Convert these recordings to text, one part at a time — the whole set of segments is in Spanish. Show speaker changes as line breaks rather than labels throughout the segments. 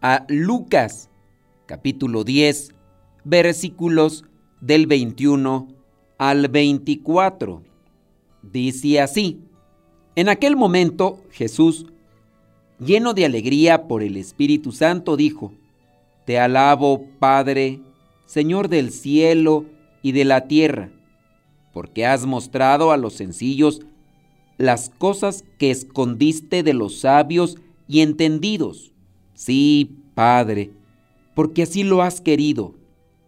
a Lucas, capítulo 10, versículos del 21 al 24. Dice así, en aquel momento Jesús, lleno de alegría por el Espíritu Santo, dijo, Te alabo, Padre, Señor del cielo y de la tierra, porque has mostrado a los sencillos las cosas que escondiste de los sabios y entendidos. Sí, Padre, porque así lo has querido.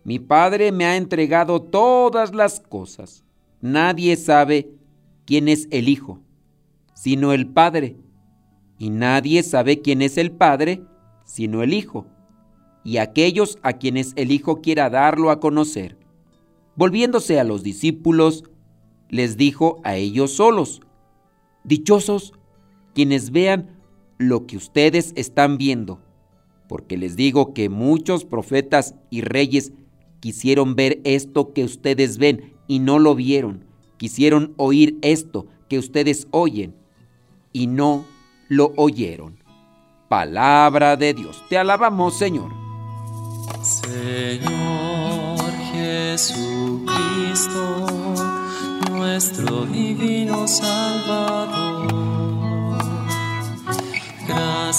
Mi Padre me ha entregado todas las cosas. Nadie sabe quién es el Hijo, sino el Padre. Y nadie sabe quién es el Padre, sino el Hijo, y aquellos a quienes el Hijo quiera darlo a conocer. Volviéndose a los discípulos, les dijo a ellos solos, Dichosos quienes vean lo que ustedes están viendo, porque les digo que muchos profetas y reyes quisieron ver esto que ustedes ven y no lo vieron, quisieron oír esto que ustedes oyen y no lo oyeron. Palabra de Dios, te alabamos Señor.
Señor Jesucristo nuestro divino Salvador.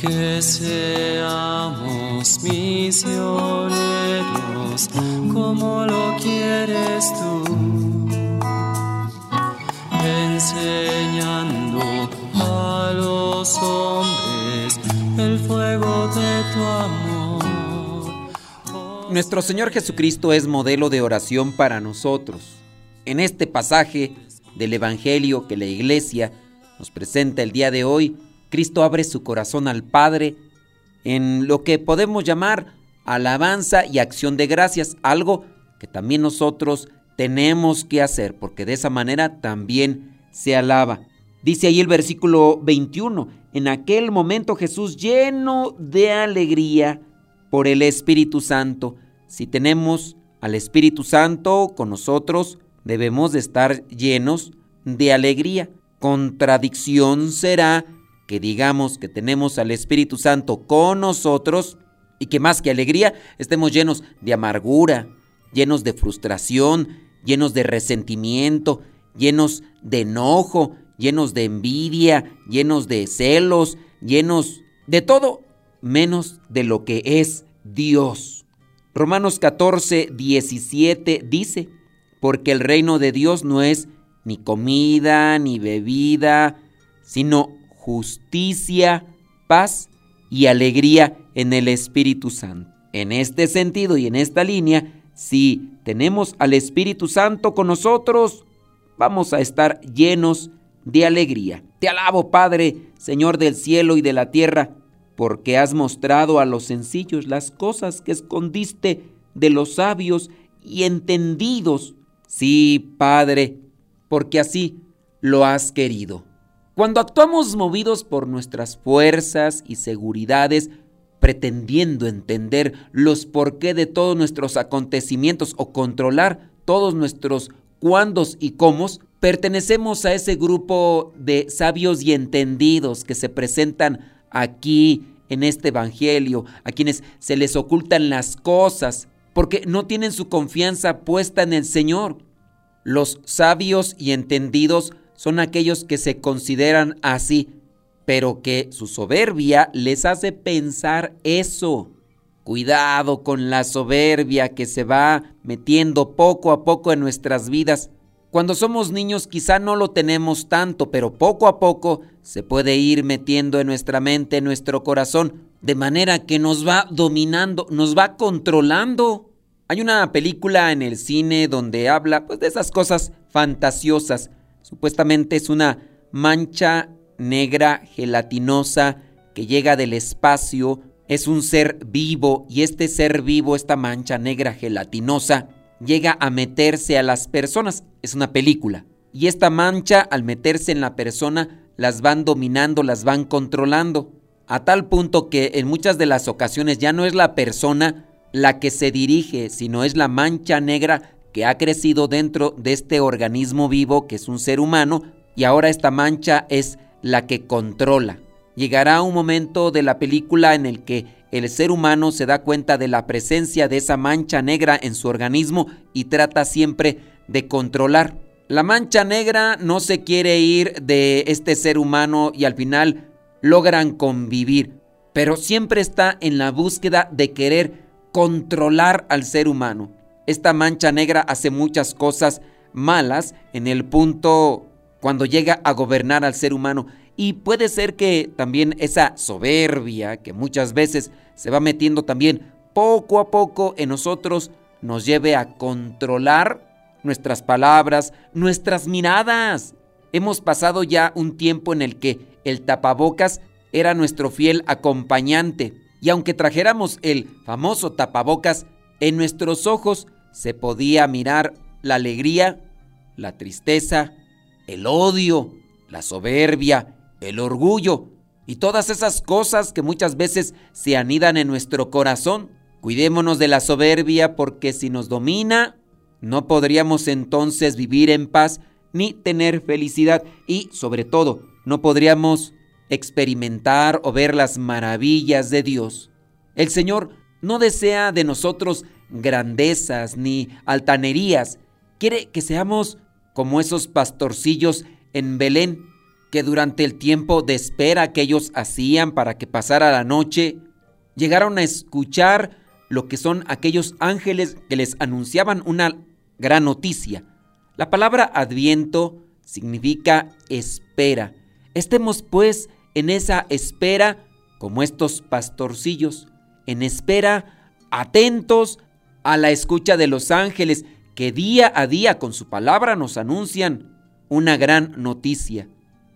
Que seamos misioneros como lo quieres tú, enseñando a los hombres el fuego de tu amor.
Nuestro Señor Jesucristo es modelo de oración para nosotros. En este pasaje del Evangelio que la iglesia nos presenta el día de hoy, Cristo abre su corazón al Padre en lo que podemos llamar alabanza y acción de gracias, algo que también nosotros tenemos que hacer, porque de esa manera también se alaba. Dice ahí el versículo 21, en aquel momento Jesús lleno de alegría, por el Espíritu Santo. Si tenemos al Espíritu Santo con nosotros, debemos de estar llenos de alegría. Contradicción será que digamos que tenemos al Espíritu Santo con nosotros y que más que alegría estemos llenos de amargura, llenos de frustración, llenos de resentimiento, llenos de enojo, llenos de envidia, llenos de celos, llenos de todo menos de lo que es Dios. Romanos 14, 17 dice, porque el reino de Dios no es ni comida ni bebida, sino justicia, paz y alegría en el Espíritu Santo. En este sentido y en esta línea, si tenemos al Espíritu Santo con nosotros, vamos a estar llenos de alegría. Te alabo, Padre, Señor del cielo y de la tierra, porque has mostrado a los sencillos las cosas que escondiste de los sabios y entendidos. Sí, Padre, porque así lo has querido. Cuando actuamos movidos por nuestras fuerzas y seguridades, pretendiendo entender los porqué de todos nuestros acontecimientos o controlar todos nuestros cuándos y cómo, pertenecemos a ese grupo de sabios y entendidos que se presentan aquí en este Evangelio, a quienes se les ocultan las cosas, porque no tienen su confianza puesta en el Señor. Los sabios y entendidos son aquellos que se consideran así, pero que su soberbia les hace pensar eso. Cuidado con la soberbia que se va metiendo poco a poco en nuestras vidas. Cuando somos niños quizá no lo tenemos tanto, pero poco a poco se puede ir metiendo en nuestra mente, en nuestro corazón, de manera que nos va dominando, nos va controlando. Hay una película en el cine donde habla pues, de esas cosas fantasiosas. Supuestamente es una mancha negra gelatinosa que llega del espacio es un ser vivo y este ser vivo, esta mancha negra gelatinosa, llega a meterse a las personas. Es una película. Y esta mancha, al meterse en la persona, las van dominando, las van controlando. A tal punto que en muchas de las ocasiones ya no es la persona la que se dirige, sino es la mancha negra que ha crecido dentro de este organismo vivo que es un ser humano y ahora esta mancha es la que controla. Llegará un momento de la película en el que el ser humano se da cuenta de la presencia de esa mancha negra en su organismo y trata siempre de controlar. La mancha negra no se quiere ir de este ser humano y al final logran convivir, pero siempre está en la búsqueda de querer controlar al ser humano. Esta mancha negra hace muchas cosas malas en el punto cuando llega a gobernar al ser humano y puede ser que también esa soberbia que muchas veces se va metiendo también poco a poco en nosotros nos lleve a controlar nuestras palabras, nuestras miradas. Hemos pasado ya un tiempo en el que el tapabocas era nuestro fiel acompañante y aunque trajéramos el famoso tapabocas, en nuestros ojos se podía mirar la alegría, la tristeza, el odio, la soberbia, el orgullo y todas esas cosas que muchas veces se anidan en nuestro corazón. Cuidémonos de la soberbia porque si nos domina, no podríamos entonces vivir en paz ni tener felicidad y sobre todo no podríamos experimentar o ver las maravillas de Dios. El Señor no desea de nosotros grandezas ni altanerías, quiere que seamos como esos pastorcillos en Belén que durante el tiempo de espera que ellos hacían para que pasara la noche, llegaron a escuchar lo que son aquellos ángeles que les anunciaban una gran noticia. La palabra adviento significa espera. Estemos pues en esa espera como estos pastorcillos, en espera, atentos a la escucha de los ángeles que día a día con su palabra nos anuncian una gran noticia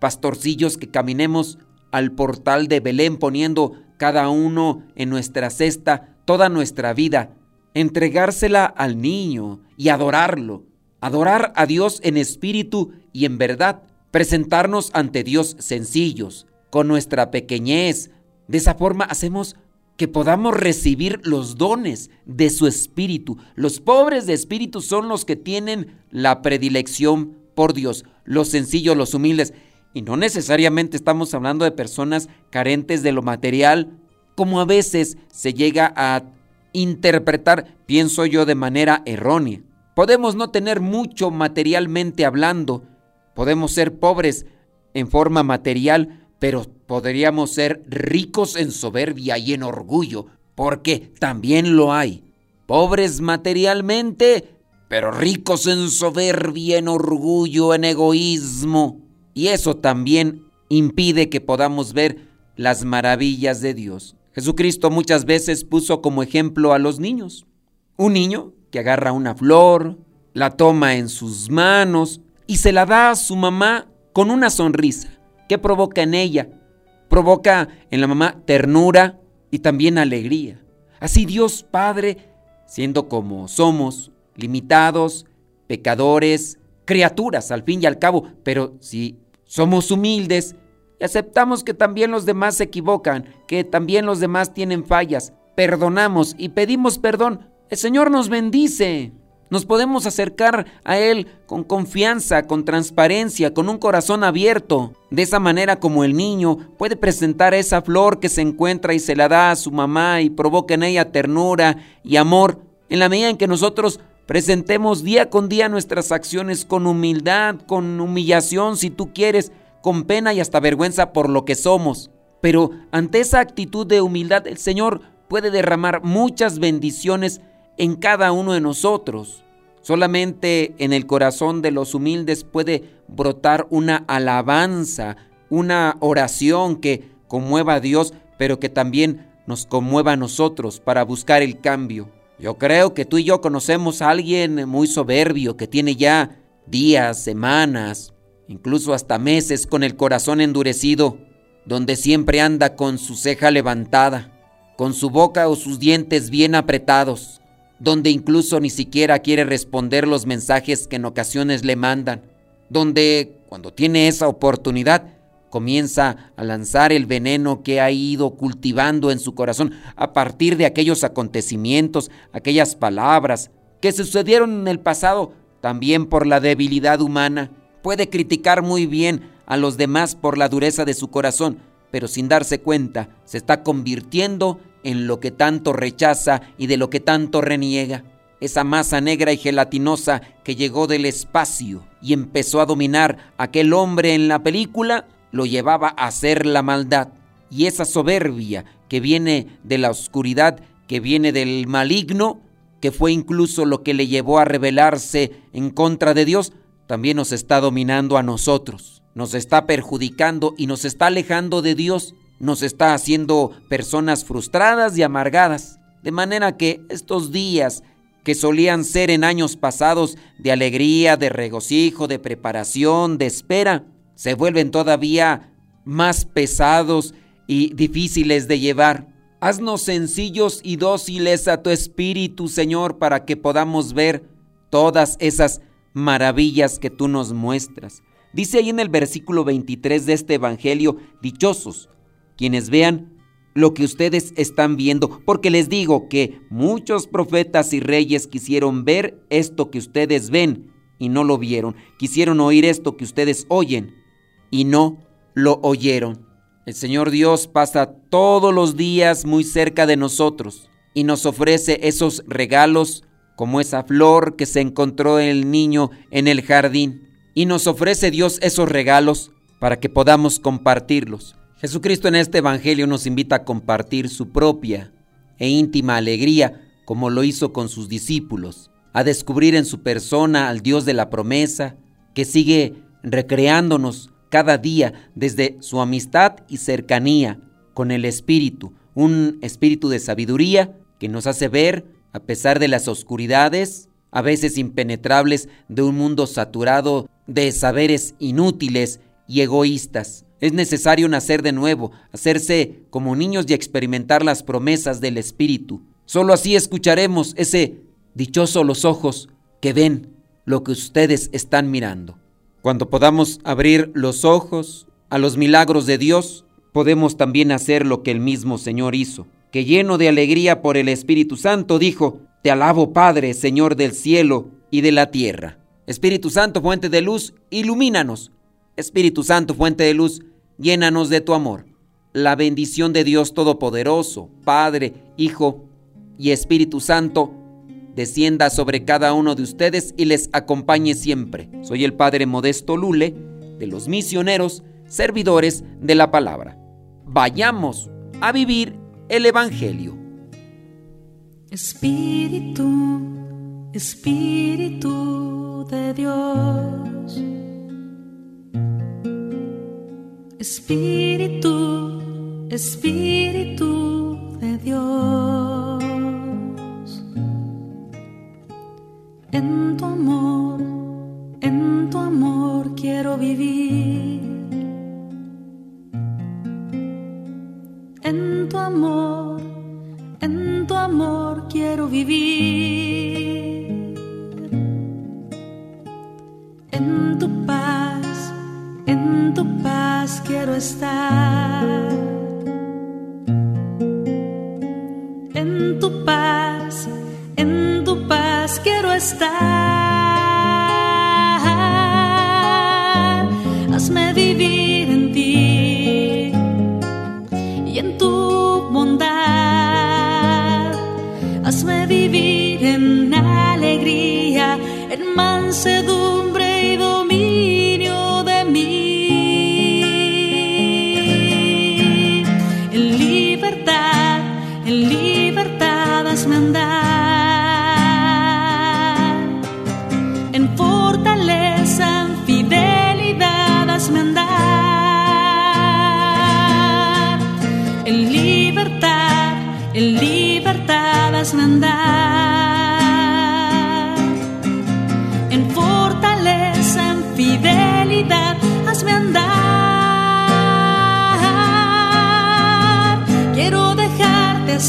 pastorcillos que caminemos al portal de Belén poniendo cada uno en nuestra cesta toda nuestra vida, entregársela al niño y adorarlo, adorar a Dios en espíritu y en verdad, presentarnos ante Dios sencillos, con nuestra pequeñez. De esa forma hacemos que podamos recibir los dones de su espíritu. Los pobres de espíritu son los que tienen la predilección por Dios, los sencillos, los humildes. Y no necesariamente estamos hablando de personas carentes de lo material, como a veces se llega a interpretar, pienso yo, de manera errónea. Podemos no tener mucho materialmente hablando, podemos ser pobres en forma material, pero podríamos ser ricos en soberbia y en orgullo, porque también lo hay. Pobres materialmente, pero ricos en soberbia, en orgullo, en egoísmo. Y eso también impide que podamos ver las maravillas de Dios. Jesucristo muchas veces puso como ejemplo a los niños. Un niño que agarra una flor, la toma en sus manos y se la da a su mamá con una sonrisa. ¿Qué provoca en ella? Provoca en la mamá ternura y también alegría. Así Dios Padre, siendo como somos, limitados, pecadores, criaturas al fin y al cabo, pero si somos humildes y aceptamos que también los demás se equivocan, que también los demás tienen fallas. Perdonamos y pedimos perdón. El Señor nos bendice. Nos podemos acercar a Él con confianza, con transparencia, con un corazón abierto. De esa manera como el niño puede presentar esa flor que se encuentra y se la da a su mamá y provoca en ella ternura y amor. En la medida en que nosotros Presentemos día con día nuestras acciones con humildad, con humillación, si tú quieres, con pena y hasta vergüenza por lo que somos. Pero ante esa actitud de humildad el Señor puede derramar muchas bendiciones en cada uno de nosotros. Solamente en el corazón de los humildes puede brotar una alabanza, una oración que conmueva a Dios, pero que también nos conmueva a nosotros para buscar el cambio. Yo creo que tú y yo conocemos a alguien muy soberbio que tiene ya días, semanas, incluso hasta meses con el corazón endurecido, donde siempre anda con su ceja levantada, con su boca o sus dientes bien apretados, donde incluso ni siquiera quiere responder los mensajes que en ocasiones le mandan, donde cuando tiene esa oportunidad comienza a lanzar el veneno que ha ido cultivando en su corazón a partir de aquellos acontecimientos, aquellas palabras que sucedieron en el pasado, también por la debilidad humana. Puede criticar muy bien a los demás por la dureza de su corazón, pero sin darse cuenta se está convirtiendo en lo que tanto rechaza y de lo que tanto reniega. Esa masa negra y gelatinosa que llegó del espacio y empezó a dominar aquel hombre en la película lo llevaba a hacer la maldad. Y esa soberbia que viene de la oscuridad, que viene del maligno, que fue incluso lo que le llevó a rebelarse en contra de Dios, también nos está dominando a nosotros, nos está perjudicando y nos está alejando de Dios, nos está haciendo personas frustradas y amargadas. De manera que estos días que solían ser en años pasados de alegría, de regocijo, de preparación, de espera, se vuelven todavía más pesados y difíciles de llevar. Haznos sencillos y dóciles a tu Espíritu, Señor, para que podamos ver todas esas maravillas que tú nos muestras. Dice ahí en el versículo 23 de este Evangelio, dichosos quienes vean lo que ustedes están viendo, porque les digo que muchos profetas y reyes quisieron ver esto que ustedes ven y no lo vieron, quisieron oír esto que ustedes oyen y no lo oyeron. El Señor Dios pasa todos los días muy cerca de nosotros y nos ofrece esos regalos como esa flor que se encontró en el niño en el jardín. Y nos ofrece Dios esos regalos para que podamos compartirlos. Jesucristo en este Evangelio nos invita a compartir su propia e íntima alegría como lo hizo con sus discípulos, a descubrir en su persona al Dios de la promesa, que sigue recreándonos cada día desde su amistad y cercanía con el Espíritu, un espíritu de sabiduría que nos hace ver, a pesar de las oscuridades, a veces impenetrables, de un mundo saturado de saberes inútiles y egoístas. Es necesario nacer de nuevo, hacerse como niños y experimentar las promesas del Espíritu. Solo así escucharemos ese dichoso los ojos que ven lo que ustedes están mirando. Cuando podamos abrir los ojos a los milagros de Dios, podemos también hacer lo que el mismo Señor hizo, que lleno de alegría por el Espíritu Santo dijo, Te alabo Padre, Señor del cielo y de la tierra. Espíritu Santo, fuente de luz, ilumínanos. Espíritu Santo, fuente de luz, llénanos de tu amor. La bendición de Dios Todopoderoso, Padre, Hijo y Espíritu Santo, descienda sobre cada uno de ustedes y les acompañe siempre. Soy el Padre Modesto Lule, de los misioneros, servidores de la palabra. Vayamos a vivir el Evangelio.
Espíritu, Espíritu de Dios. Espíritu, Espíritu de Dios. En tu amor, en tu amor quiero vivir. En tu amor, en tu amor quiero vivir. En tu quiero estar. En tu paz, en tu paz quiero estar.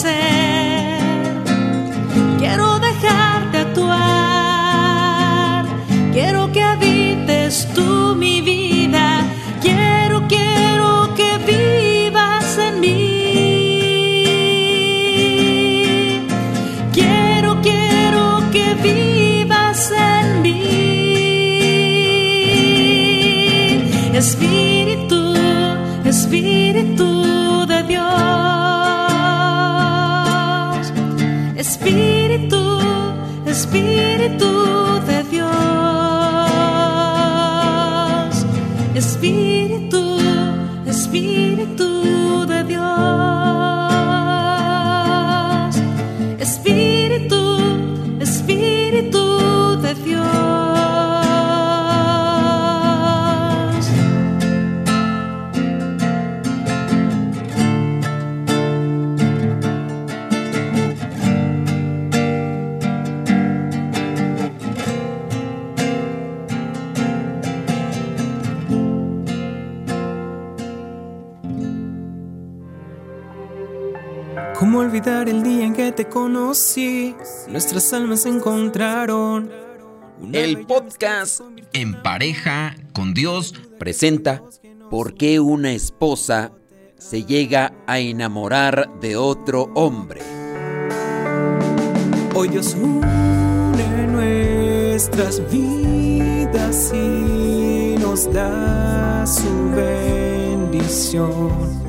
Dejarte Espíritu
Nuestras almas se encontraron.
El podcast En pareja con Dios presenta ¿Por qué una esposa se llega a enamorar de otro hombre?
Hoy Dios une nuestras vidas y nos da su bendición.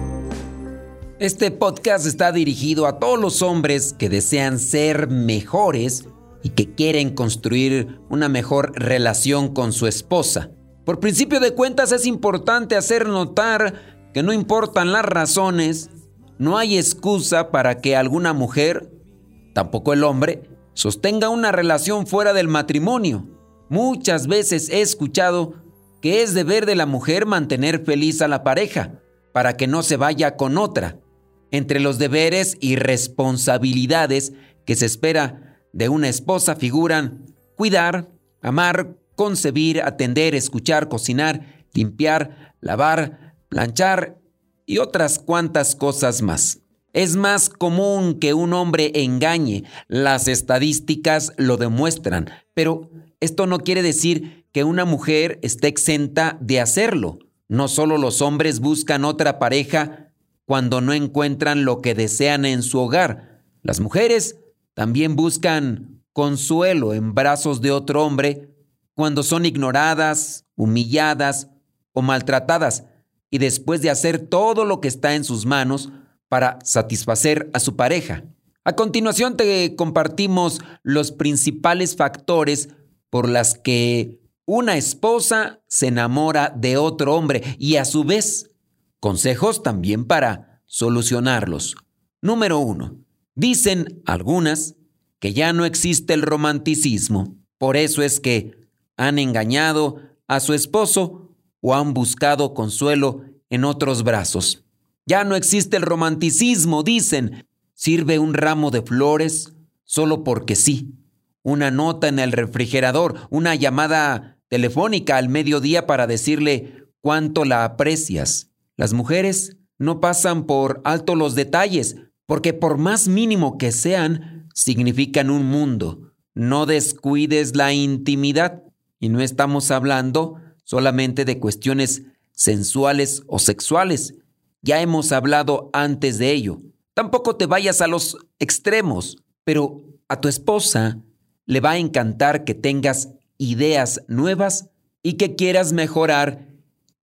Este podcast está dirigido a todos los hombres que desean ser mejores y que quieren construir una mejor relación con su esposa. Por principio de cuentas es importante hacer notar que no importan las razones, no hay excusa para que alguna mujer, tampoco el hombre, sostenga una relación fuera del matrimonio. Muchas veces he escuchado que es deber de la mujer mantener feliz a la pareja para que no se vaya con otra. Entre los deberes y responsabilidades que se espera de una esposa figuran cuidar, amar, concebir, atender, escuchar, cocinar, limpiar, lavar, planchar y otras cuantas cosas más. Es más común que un hombre engañe, las estadísticas lo demuestran, pero esto no quiere decir que una mujer esté exenta de hacerlo. No solo los hombres buscan otra pareja cuando no encuentran lo que desean en su hogar. Las mujeres también buscan consuelo en brazos de otro hombre cuando son ignoradas, humilladas o maltratadas y después de hacer todo lo que está en sus manos para satisfacer a su pareja. A continuación te compartimos los principales factores por las que una esposa se enamora de otro hombre y a su vez consejos también para solucionarlos. Número uno. Dicen algunas que ya no existe el romanticismo. Por eso es que han engañado a su esposo o han buscado consuelo en otros brazos. Ya no existe el romanticismo, dicen. Sirve un ramo de flores solo porque sí. Una nota en el refrigerador, una llamada telefónica al mediodía para decirle cuánto la aprecias. Las mujeres no pasan por alto los detalles, porque por más mínimo que sean, significan un mundo. No descuides la intimidad. Y no estamos hablando solamente de cuestiones sensuales o sexuales. Ya hemos hablado antes de ello. Tampoco te vayas a los extremos, pero a tu esposa le va a encantar que tengas ideas nuevas y que quieras mejorar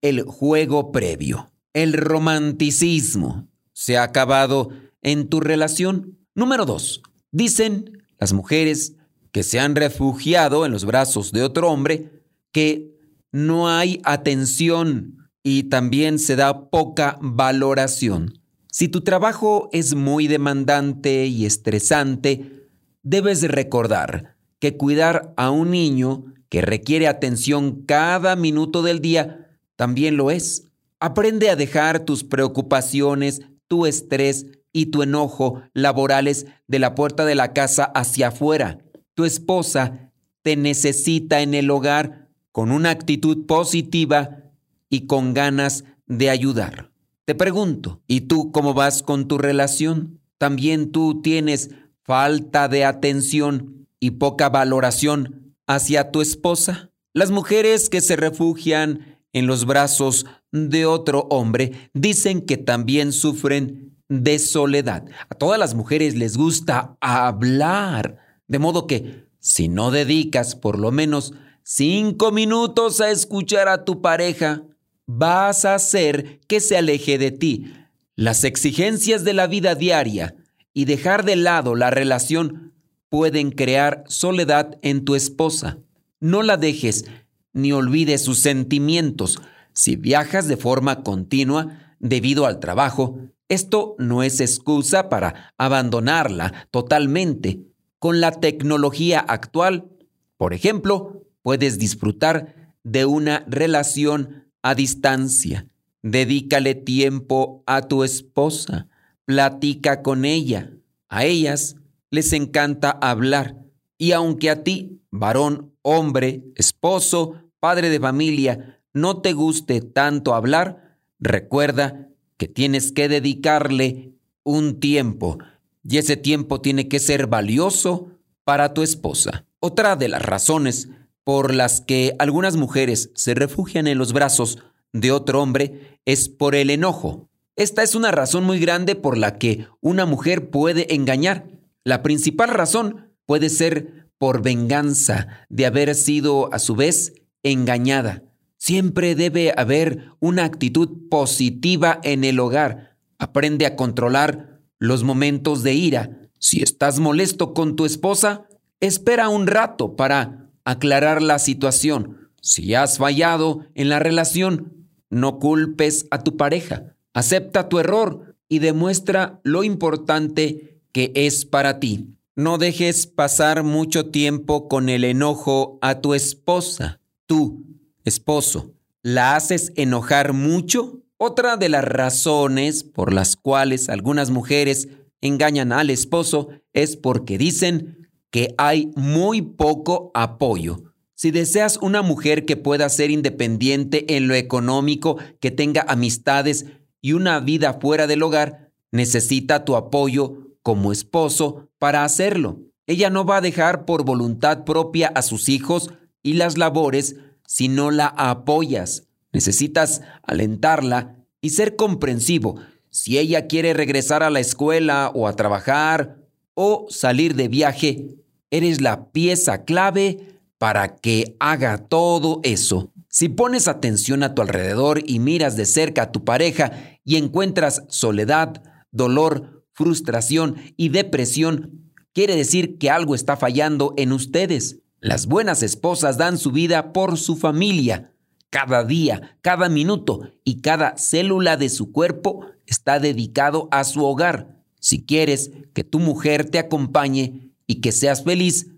el juego previo. El romanticismo se ha acabado en tu relación. Número dos. Dicen las mujeres que se han refugiado en los brazos de otro hombre que no hay atención y también se da poca valoración. Si tu trabajo es muy demandante y estresante, debes recordar que cuidar a un niño que requiere atención cada minuto del día también lo es. Aprende a dejar tus preocupaciones, tu estrés y tu enojo laborales de la puerta de la casa hacia afuera. Tu esposa te necesita en el hogar con una actitud positiva y con ganas de ayudar. Te pregunto, ¿y tú cómo vas con tu relación? ¿También tú tienes falta de atención y poca valoración hacia tu esposa? Las mujeres que se refugian en los brazos de otro hombre dicen que también sufren de soledad. A todas las mujeres les gusta hablar, de modo que si no dedicas por lo menos cinco minutos a escuchar a tu pareja, vas a hacer que se aleje de ti. Las exigencias de la vida diaria y dejar de lado la relación pueden crear soledad en tu esposa. No la dejes ni olvides sus sentimientos. Si viajas de forma continua debido al trabajo, esto no es excusa para abandonarla totalmente. Con la tecnología actual, por ejemplo, puedes disfrutar de una relación a distancia. Dedícale tiempo a tu esposa. Platica con ella. A ellas les encanta hablar. Y aunque a ti, varón, hombre, esposo, padre de familia, no te guste tanto hablar, recuerda que tienes que dedicarle un tiempo. Y ese tiempo tiene que ser valioso para tu esposa. Otra de las razones por las que algunas mujeres se refugian en los brazos de otro hombre es por el enojo. Esta es una razón muy grande por la que una mujer puede engañar. La principal razón puede ser por venganza de haber sido a su vez engañada. Siempre debe haber una actitud positiva en el hogar. Aprende a controlar los momentos de ira. Si estás molesto con tu esposa, espera un rato para aclarar la situación. Si has fallado en la relación, no culpes a tu pareja. Acepta tu error y demuestra lo importante que es para ti. No dejes pasar mucho tiempo con el enojo a tu esposa. Tú, esposo, ¿la haces enojar mucho? Otra de las razones por las cuales algunas mujeres engañan al esposo es porque dicen que hay muy poco apoyo. Si deseas una mujer que pueda ser independiente en lo económico, que tenga amistades y una vida fuera del hogar, necesita tu apoyo como esposo para hacerlo. Ella no va a dejar por voluntad propia a sus hijos y las labores si no la apoyas. Necesitas alentarla y ser comprensivo. Si ella quiere regresar a la escuela o a trabajar o salir de viaje, eres la pieza clave para que haga todo eso. Si pones atención a tu alrededor y miras de cerca a tu pareja y encuentras soledad, dolor, frustración y depresión, quiere decir que algo está fallando en ustedes. Las buenas esposas dan su vida por su familia. Cada día, cada minuto y cada célula de su cuerpo está dedicado a su hogar. Si quieres que tu mujer te acompañe, y que seas feliz,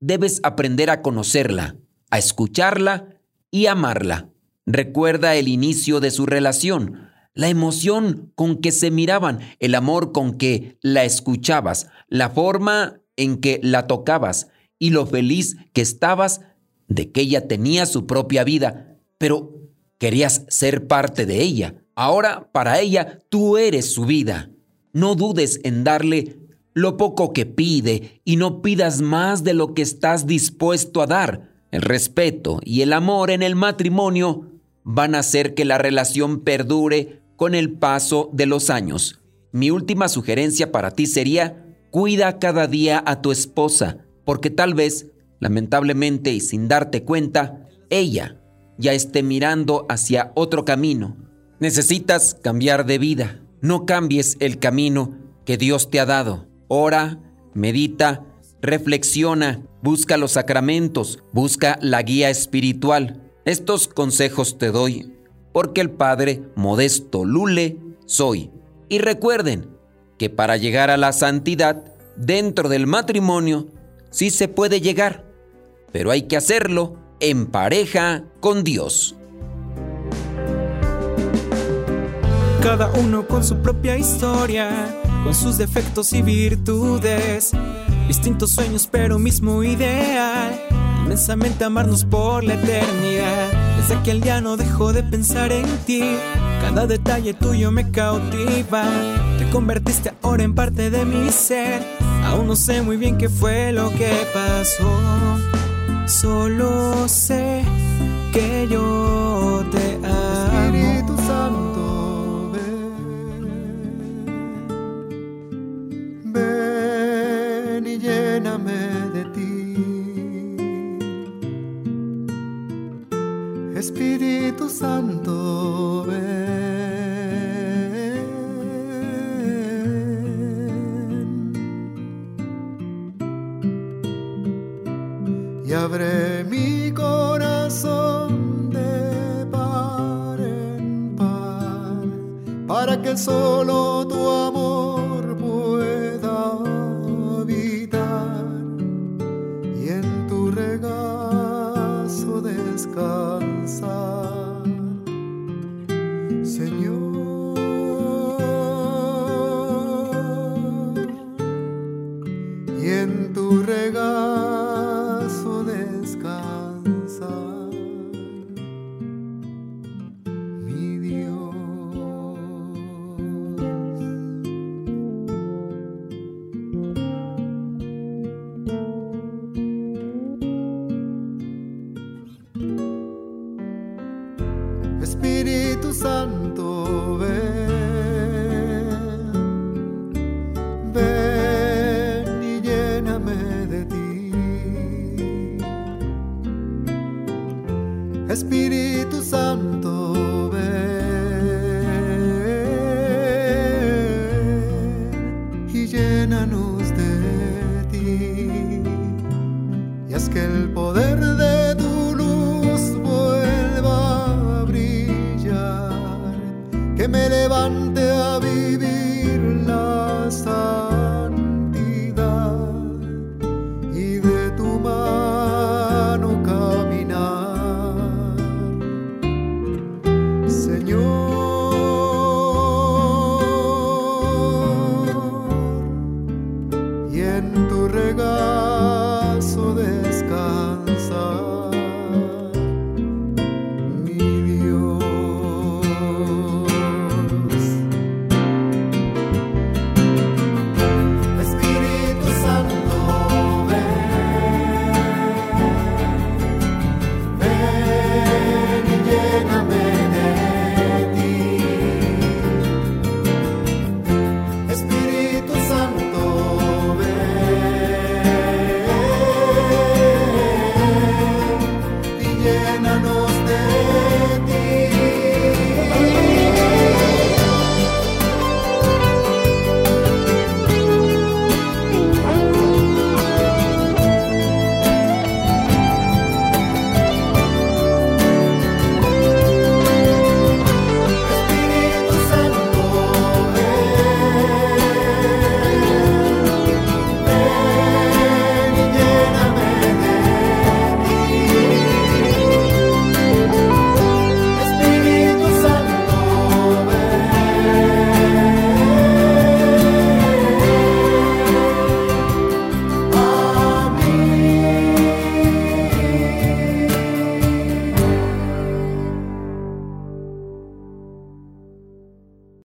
debes aprender a conocerla, a escucharla y amarla. Recuerda el inicio de su relación, la emoción con que se miraban, el amor con que la escuchabas, la forma en que la tocabas y lo feliz que estabas de que ella tenía su propia vida, pero querías ser parte de ella. Ahora para ella tú eres su vida. No dudes en darle lo poco que pide y no pidas más de lo que estás dispuesto a dar. El respeto y el amor en el matrimonio van a hacer que la relación perdure con el paso de los años. Mi última sugerencia para ti sería, cuida cada día a tu esposa, porque tal vez, lamentablemente y sin darte cuenta, ella ya esté mirando hacia otro camino. Necesitas cambiar de vida. No cambies el camino que Dios te ha dado ora, medita, reflexiona, busca los sacramentos, busca la guía espiritual. Estos consejos te doy porque el Padre Modesto Lule soy. Y recuerden que para llegar a la santidad dentro del matrimonio sí se puede llegar, pero hay que hacerlo en pareja con Dios.
Cada uno con su propia historia, con sus defectos y virtudes, distintos sueños pero mismo ideal, inmensamente amarnos por la eternidad. Desde aquel día no dejo de pensar en ti, cada detalle tuyo me cautiva, te convertiste ahora en parte de mi ser, aún no sé muy bien qué fue lo que pasó, solo sé que yo te amo.
Espíritu Santo, ven, ven y lléname de ti. Espíritu Santo, mi corazón de par en par para que solo